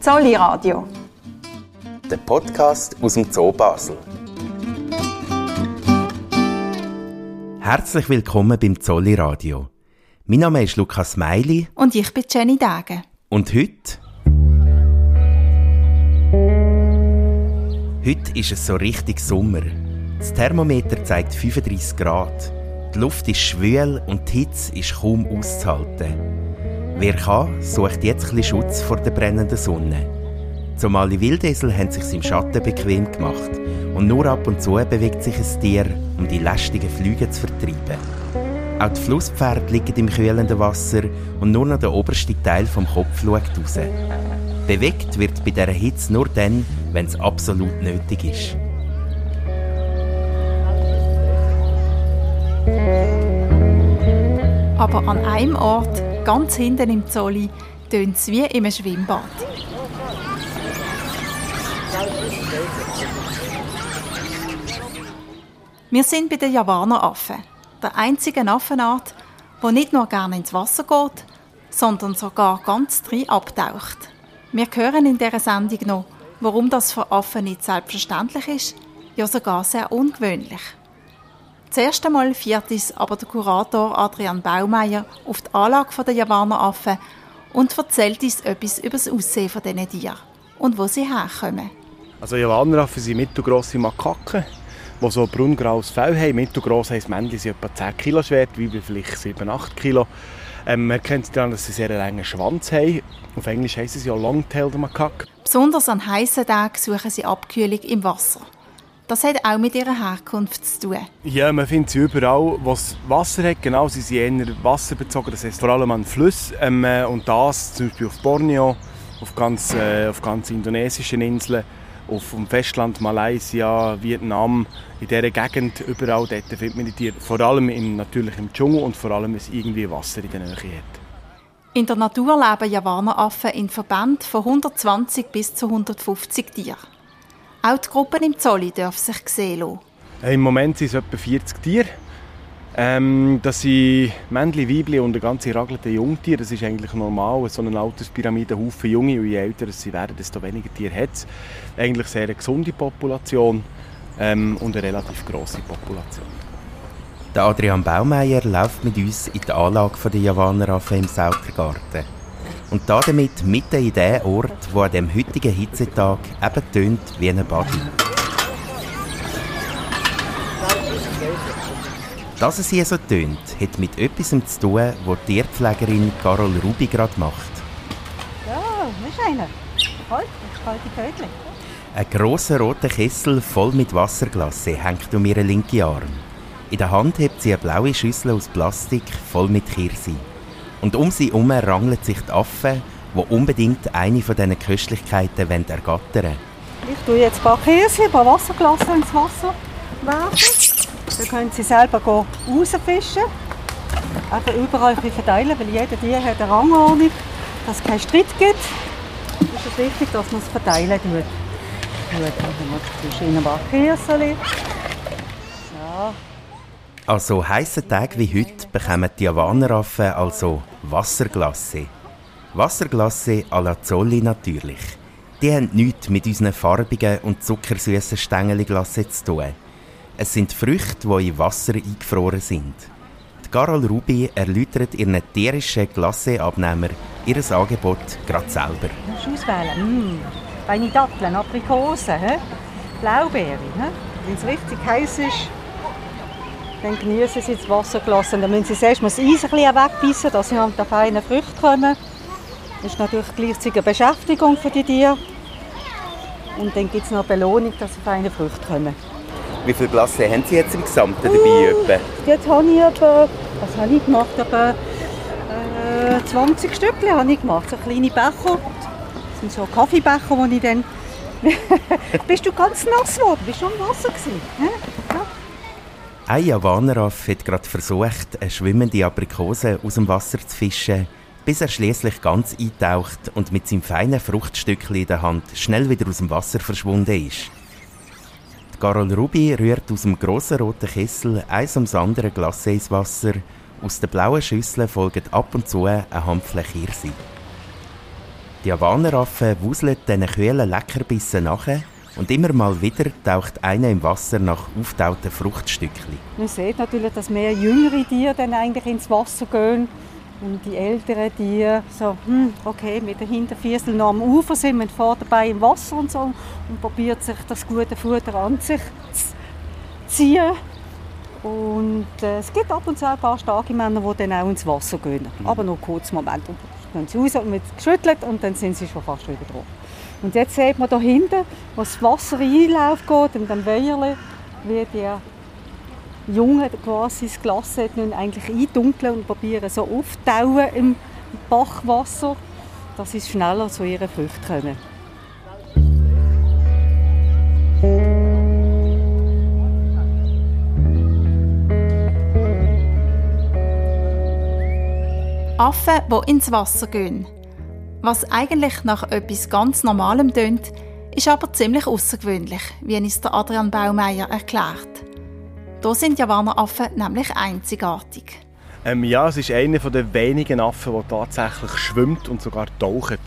Zolli Radio. Der Podcast aus dem Zoo Basel. Herzlich willkommen beim Zolli Radio. Mein Name ist Lukas Meili. Und ich bin Jenny Dage. Und heute? Heute ist es so richtig Sommer. Das Thermometer zeigt 35 Grad. Die Luft ist schwül und die Hitze ist kaum auszuhalten. Wer kann, sucht jetzt ein Schutz vor der brennenden Sonne. Somali Wildesel haben sich im Schatten bequem gemacht und nur ab und zu bewegt sich ein Tier, um die lästigen Flüge zu vertreiben. Auch die Flusspferde liegen im kühlenden Wasser und nur noch der oberste Teil vom Kopf schaut raus. Bewegt wird bei dieser Hitze nur dann, wenn es absolut nötig ist. Aber an einem Ort, ganz hinten im Zolli, tönt es wie im Schwimmbad. Wir sind bei den Javaneraffen, der einzigen Affenart, die nicht nur gerne ins Wasser geht, sondern sogar ganz drin abtaucht. Wir hören in dieser Sendung noch, warum das für Affen nicht selbstverständlich ist, ja sogar sehr ungewöhnlich. Zuerst einmal fährt uns aber der Kurator Adrian Baumeier auf die Anlage der Javaneraffen und erzählt uns etwas über das Aussehen von diesen Tieren und wo sie herkommen. Also Javaneraffen sind mittelgrosse Makaken, die so braungraues Fell haben. Mittelgross heisst, Männchen sind etwa 10 Kilo schwer, Weibchen vielleicht 7, 8 Kilo. Ähm, man kennt sie daran, dass sie einen sehr langen Schwanz haben. Auf Englisch heißen sie ja Long-Tailed Macaque. Besonders an heißen Tagen suchen sie Abkühlung im Wasser. Das hat auch mit ihrer Herkunft zu tun. Ja, man findet sie überall, wo es Wasser hat. Genau, sie sind eher wasserbezogen. Das heißt vor allem an Flüssen. Ähm, äh, und das zum Beispiel auf Borneo, auf ganz, äh, auf ganz indonesischen Inseln, auf dem Festland Malaysia, Vietnam, in dieser Gegend, überall dort findet man die Tiere. Vor allem im, natürlich im Dschungel und vor allem, wenn es irgendwie Wasser in der Nähe hat. In der Natur leben Javaneraffen in Verbänden von 120 bis zu 150 Tieren. Auch die Gruppen im Zolli dürfen sich sehen lassen. Im Moment sind es etwa 40 Tiere. Ähm, das sind Männchen, Weibchen und eine ganze ragelte Jungtiere. Das ist eigentlich normal. So eine Alterspyramide, Haufen Junge. Und je älter sie werden, desto weniger Tiere hat es. Eigentlich sehr eine gesunde Population ähm, und eine relativ grosse Population. Der Adrian Baumeier läuft mit uns in die Anlage der Javaneraffen im Sautergarten. Und damit mitten in den Ort, wo an dem heutigen Hitzetag eben tönt wie ein Body. Dass es hier so tönt, hat mit etwas zu tun, was die Tierpflegerin Carol Rubi gerade macht. Ja, ist einer. Kalt, kalte Ködli. Ein grosser roter Kessel voll mit Wasserglasse hängt um ihren linken Arm. In der Hand hebt sie eine blaue Schüssel aus Plastik voll mit Kirsi. Und um sie herum rangelt sich die Affen, die unbedingt eine von diesen Köstlichkeiten ergattern wollen. Ich tue jetzt ein paar Kirsi, ein paar Wasserglasse ins Wasser werfen. Dann können Sie selber rausfischen. Einfach überall verteilen, weil jeder Tier hat eine Rangordnung, dass es keinen Streit gibt. Es ist wichtig, dass man es verteilen tut. Gut, dann zwischen ein paar Kirschen. An so heissen Tagen wie heute bekommen die Javaneraffen also Wasserglasse. Wasserglasse à la Zolli natürlich. Die haben nichts mit unseren farbigen und zuckersüßen Stängelglasse zu tun. Es sind Früchte, die in Wasser eingefroren sind. Die Carol Rubi erläutert ihren tierischen Glasseabnehmer ihr Angebot gerade selber. Du musst auswählen. Mm. Feine Datteln, Aprikosen, he? Blaubeere. Wenn es richtig heiß ist, dann genießen sie das Wasserglas. Und dann müssen sie erst mal das Eis ein bisschen wegbeissen, dass sie an die feinen Früchte kommen. Das ist natürlich gleichzeitig eine Beschäftigung für die Tiere. Und dann gibt es noch eine Belohnung, dass sie feine Früchte kommen. Wie viele Glasse haben Sie jetzt im Gesamten dabei? Uh, jetzt habe ich etwa, was habe ich gemacht? Etwa, äh, 20 Stückchen habe ich gemacht, so kleine Becher. Das sind so Kaffeebecher, die ich dann... Bist du ganz nass geworden? Bist du am Wasser gewesen? Ja. Ein Javaneraff hat gerade versucht, eine schwimmende Aprikose aus dem Wasser zu fischen, bis er schließlich ganz eintaucht und mit seinem feinen Fruchtstückchen in der Hand schnell wieder aus dem Wasser verschwunden ist. Carol Rubi rührt aus dem grossen roten Kessel eins ums andere Glas ins Wasser. Aus der blauen Schüssel folgt ab und zu eine Handfläche Hirsi. Die Javaneraffen wuseln diesen kühlen Leckerbissen nachher und immer mal wieder taucht einer im Wasser nach auftauten Fruchtstückchen. Man sieht natürlich, dass mehr jüngere Tiere dann eigentlich ins Wasser gehen und die älteren Tiere so, hm, okay, mit den Hinterfüßen noch am Ufer sind, man fährt dabei im Wasser und so und probiert sich das gute Futter an sich zu ziehen. Und äh, es gibt ab und zu ein paar starke Männer, die dann auch ins Wasser gehen. Mhm. Aber nur kurz Moment. Und dann gehen sie raus und wird geschüttelt und dann sind sie schon fast wieder drauf. Und jetzt sieht man da hinten, wo das Wasser einläuft geht, in dem Weiherle, wie die Jungen quasi das Glas nun eigentlich eindunkeln und probieren so auftauen im Bachwasser, dass sie schneller zu ihren Früchten kommen. Affen, die ins Wasser gehen. Was eigentlich nach etwas ganz Normalem tönt, ist aber ziemlich außergewöhnlich, wie es der Adrian Baumeier erklärt. Da sind Javaneraffen nämlich einzigartig. Ähm, ja, es ist einer der wenigen Affen, der tatsächlich schwimmt und sogar taucht.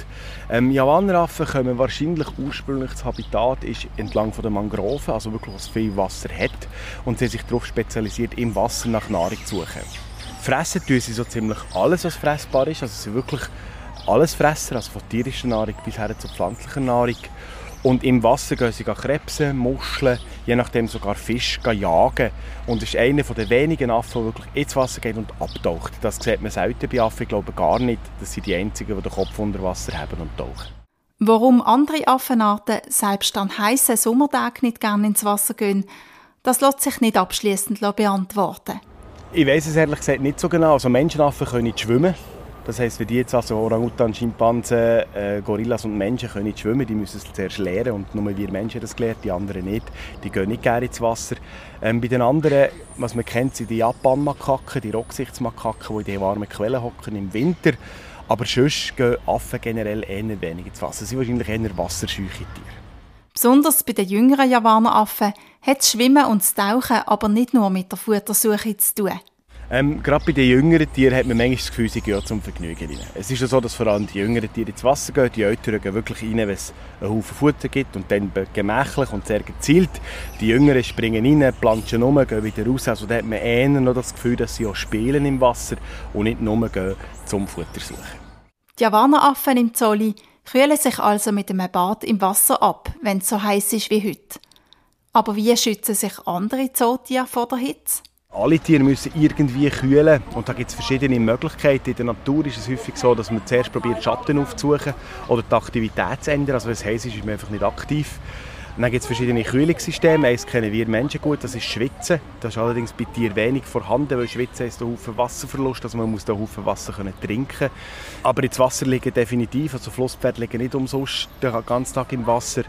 Ähm, Javaneraffen kommen wahrscheinlich ursprünglich das Habitat ist entlang von der Mangroven, also wirklich was viel Wasser hat und sie haben sich darauf spezialisiert, im Wasser nach Nahrung zu suchen. Fressen tun sie so ziemlich alles, was fressbar ist. Also sie wirklich alles Fresser, also von tierischer Nahrung bis her zu pflanzlicher Nahrung. Und im Wasser gehen sie Krebse, Muscheln, je nachdem sogar Fisch jagen. Und es ist einer der wenigen Affen, der wirklich ins Wasser geht und abtaucht. Das sieht man selten bei Affen, ich glaube gar nicht. Das sind die einzigen, die den Kopf unter Wasser haben und tauchen. Warum andere Affenarten selbst an heißen Sommertagen nicht gerne ins Wasser gehen, das lässt sich nicht abschließend beantworten. Ich weiß es ehrlich gesagt nicht so genau. Also Menschenaffen können nicht schwimmen. Das heisst, wenn die jetzt also Orangutan, Schimpansen, äh, Gorillas und Menschen können nicht schwimmen, die müssen es zuerst lernen und nur wir Menschen das gelernt, die anderen nicht. Die gehen nicht gerne ins Wasser. Ähm, bei den anderen, was man kennt, sind die Japan-Makaken, die Rocksichtsmakaken, die in den warmen Quellen hocken im Winter. Aber sonst gehen Affen generell eher wenig ins Wasser. Sie sind wahrscheinlich eher wasserscheuche Tiere. Besonders bei den jüngeren Javaneraffen hat das Schwimmen und das Tauchen aber nicht nur mit der Futtersuche zu tun. Ähm, gerade bei den jüngeren Tieren hat man manchmal das Gefühl, sie gehen zum Vergnügen rein. Es ist ja so, dass vor allem die jüngeren Tiere ins Wasser gehen. Die Älteren gehen wirklich rein, wenn es einen Haufen Futter gibt und dann gemächlich und sehr gezielt. Die Jüngeren springen rein, planschen um, gehen wieder raus. Also da hat man eher noch das Gefühl, dass sie auch spielen im Wasser und nicht nur gehen zum Futter suchen. Die Javaneraffen im Zolli kühlen sich also mit einem Bad im Wasser ab, wenn es so heiß ist wie heute. Aber wie schützen sich andere Zootiere vor der Hitze? Alle Tiere müssen irgendwie kühlen und da gibt es verschiedene Möglichkeiten. In der Natur ist es häufig so, dass man zuerst probiert Schatten aufzusuchen oder die Aktivität zu ändern. Also wenn es heiß ist, ist man einfach nicht aktiv. Und dann gibt es verschiedene Kühlungssysteme. Eines kennen wir Menschen gut, das ist Schwitzen. Das ist allerdings bei Tieren wenig vorhanden, weil Schwitzen ist ein Haufen Wasserverlust, also man muss einen Haufen Wasser können trinken Aber ins Wasser liegen definitiv, also Flusspferde liegen nicht umsonst den ganzen Tag im Wasser.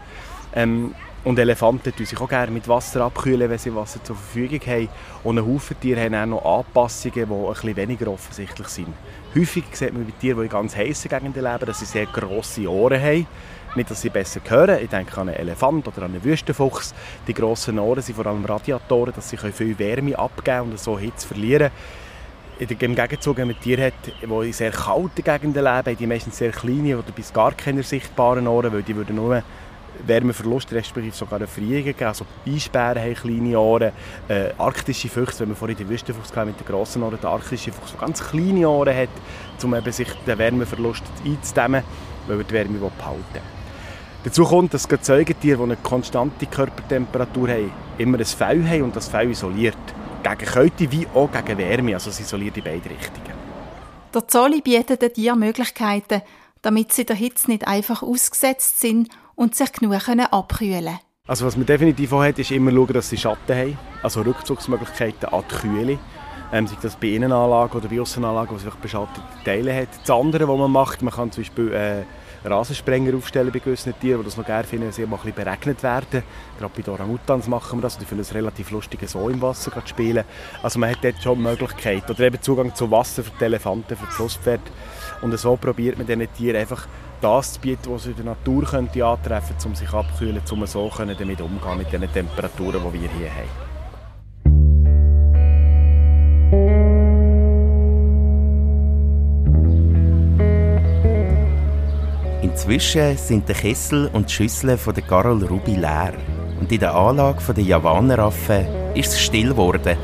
Ähm, und Elefanten tun sich auch gerne mit Wasser abkühlen, wenn sie Wasser zur Verfügung haben. Und ein Haufen Tiere haben auch noch Anpassungen, die ein bisschen weniger offensichtlich sind. Häufig sieht man bei Tieren, die in ganz heißen Gegenden leben, dass sie sehr grosse Ohren haben. Nicht, dass sie besser hören. Ich denke an einen Elefant oder an einen Wüstenfuchs. Die grossen Ohren sind vor allem Radiatoren, dass sie viel Wärme abgeben und so Hitze verlieren. Im Gegenzug, wenn man Tiere hat, die in sehr kalten Gegenden leben, haben die meistens sehr kleine oder bis gar keine sichtbaren Ohren, weil die würden nur Wärmeverlust, respektive sogar eine Frierung gegeben. Also Eisbären haben kleine Ohren, äh, arktische Füchse, wenn man vorhin den Wüstenfuchs mit den grossen Ohren, der arktische Fuchs, der ganz kleine Ohren hat, um eben sich den Wärmeverlust einzudämmen, weil er die Wärme behalten will. Dazu kommt, dass Säugetiere, die eine konstante Körpertemperatur haben, immer ein Fell haben und das Fell isoliert. Gegen Kälte wie auch gegen Wärme, also es isoliert in beide Richtungen. Der Zolli bietet den Tieren Möglichkeiten, damit sie der Hitze nicht einfach ausgesetzt sind und sich genug können abkühlen Also was man definitiv auch hat, ist immer schauen, dass sie Schatten haben, also Rückzugsmöglichkeiten an die Kühle. Ähm, sei das bei Innenanlagen oder bei Aussenanlagen, wo es beschattete Teile hat. Das andere, was man macht, man kann zum Beispiel äh, Rasensprenger aufstellen bei gewissen Tieren, die das noch gerne finden, wenn sie mal ein bisschen beregnet werden. Gerade bei Orangutans machen wir das. Die finden es relativ lustig, so im Wasser zu spielen. Also man hat dort schon Möglichkeiten. Oder eben Zugang zu Wasser für die Elefanten, für die Flusspferde. Und so probiert man diesen Tieren einfach das zu bieten, was in der Natur könnte antreffen könnte, um sich abzukühlen, um so können damit umgehen mit den Temperaturen, die wir hier haben. Inzwischen sind der Kessel und die Schüsseln von der Carol Ruby leer. Und in der Anlage der Javaneraffe ist es still geworden.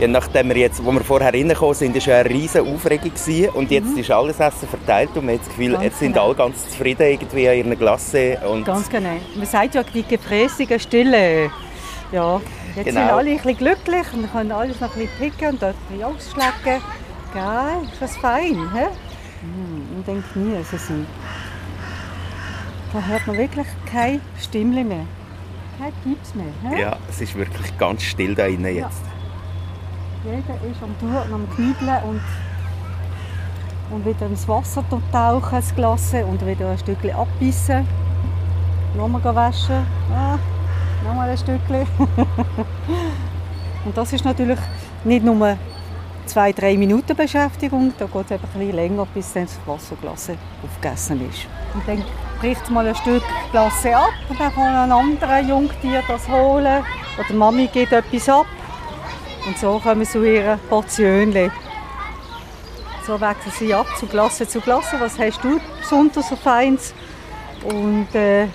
Ja, nachdem wir jetzt, wo wir vorher reingekommen sind, war ja eine riesige Aufregung gewesen. und jetzt mhm. ist alles Essen verteilt und man hat das Gefühl, ganz jetzt sind genau. alle ganz zufrieden irgendwie an ihren Glasse. Und ganz genau. Man sagt ja die gefräßige Stille. Ja, jetzt genau. sind alle ein bisschen glücklich und können alles noch ein bisschen picken und dort ein bisschen ausschlecken. Geil, ist das fein? Hm, und dann genießen sie. Da hört man wirklich kein Stimmchen mehr. Kein Pieps mehr. Hä? Ja, es ist wirklich ganz still da innen jetzt. Ja. Jeder ist am Tun, am Knüdeln und, und wieder ins Wasser tauchen, das Glas, und wieder ein Stückchen abbissen. Nochmal waschen. Ah, nochmal ein Stückchen. und das ist natürlich nicht nur zwei, drei Minuten Beschäftigung, da geht es ein bisschen länger, bis dann das Wasserglas aufgegessen ist. Und dann bricht mal ein Stück Glas ab und dann kann ein anderer Jungtier das holen oder Mami gibt etwas ab und so kommen sie zu ihren Portionen. So wechseln sie ab zu Glasse zu Glasse. Was hast du besonders so Feins? Und äh,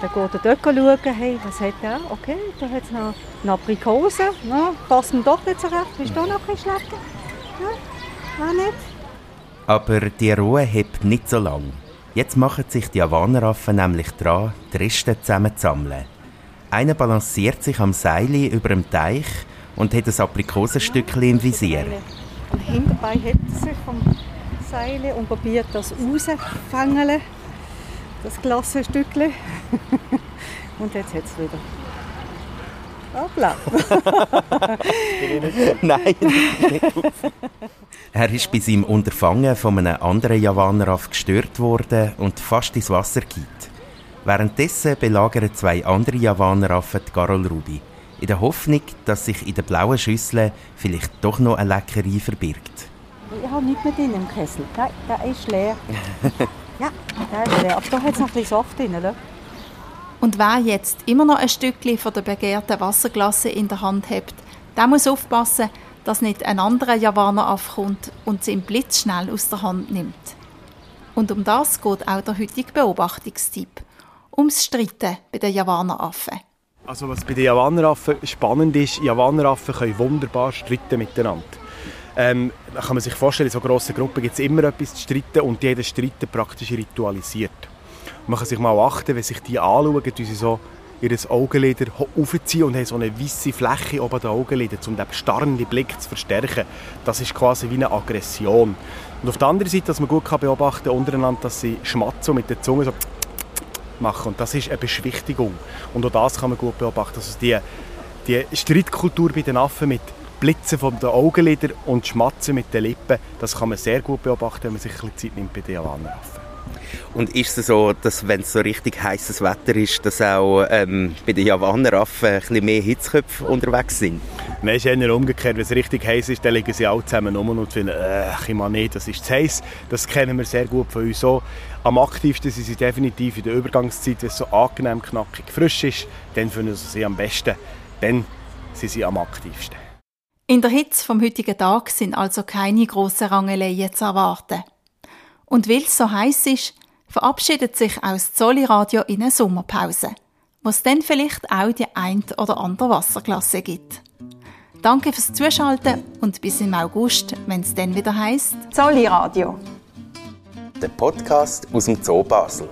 dann geht er dort schauen, hey, was hat er? Okay, da hat es noch eine Aprikose. Ja, passt mir doch nicht so recht. Bist du noch ein schlecken? Ja, auch nicht. Aber die Ruhe hebt nicht so lang. Jetzt machen sich die Havaneraffen nämlich dran, die Reste zusammenzusammeln. Einer balanciert sich am Seil über dem Teich und hat ein Aprikosenstückchen im Visier. Hinterbei hebt er sich vom Seil und probiert das rauszufangen, das Glassenstückchen. und jetzt hat es wieder Hoppla. Nein, Er ist bei seinem Unterfangen von einem anderen Javaneraff gestört worden und fast ins Wasser geht. Währenddessen belagern zwei andere Javaneraffen die Carol Ruby in der Hoffnung, dass sich in der blauen Schüssel vielleicht doch noch eine Leckerei verbirgt. Ich habe nichts mehr drin im Kessel. Der, der ist leer. ja, der ist leer. Aber da hat es noch ein bisschen Saft drin. Oder? Und wer jetzt immer noch ein Stückchen von der begehrten Wasserglasse in der Hand hat, der muss aufpassen, dass nicht ein anderer Javaner aufkommt und sie im Blitz schnell aus der Hand nimmt. Und um das geht auch der heutige Beobachtungstipp. Ums Streiten bei den Javaneraffen. Also was bei den Javaneraffen spannend ist, Javaneraffen können wunderbar streiten miteinander. Ähm, kann man sich vorstellen, in so grossen Gruppen gibt es immer etwas zu streiten und jeder Streiten praktisch ritualisiert. Man kann sich mal achten, wenn sich die anschauen, wie sie so ihr Augenlider aufziehen und haben so eine weiße Fläche oben der Augenlider, um den starrenden Blick zu verstärken. Das ist quasi wie eine Aggression. Und auf der anderen Seite, dass man gut beobachten kann, untereinander, dass sie schmatzen mit der Zunge so machen. Und das ist eine Beschwichtigung. Und auch das kann man gut beobachten. Also die, die Streitkultur bei den Affen mit Blitzen von den Augenlidern und Schmatzen mit den Lippen, das kann man sehr gut beobachten, wenn man sich ein bisschen Zeit nimmt bei den Javaneraffen. Und ist es so, dass wenn es so richtig heißes Wetter ist, dass auch ähm, bei den Javaneraffen ein bisschen mehr Hitzköpfe unterwegs sind? Nein, es ist eher umgekehrt. Wenn es richtig heiß ist, dann liegen sie alle zusammen um und finden, äh, ich meine nicht, das ist zu heiß. Das kennen wir sehr gut von uns so. Am aktivsten sind sie definitiv in der Übergangszeit, wenn es so angenehm, knackig, frisch ist. Dann finden sie sie am besten. Dann sind sie am aktivsten. In der Hitze vom heutigen Tag sind also keine grossen Rangeleien zu erwarten. Und weil es so heiß ist, verabschiedet sich auch das Zolli Radio in eine Sommerpause, was dann vielleicht auch die ein oder andere Wasserklasse gibt. Danke fürs Zuschalten und bis im August, wenn es dann wieder heißt Zolli Radio der Podcast aus dem Zoo Basel.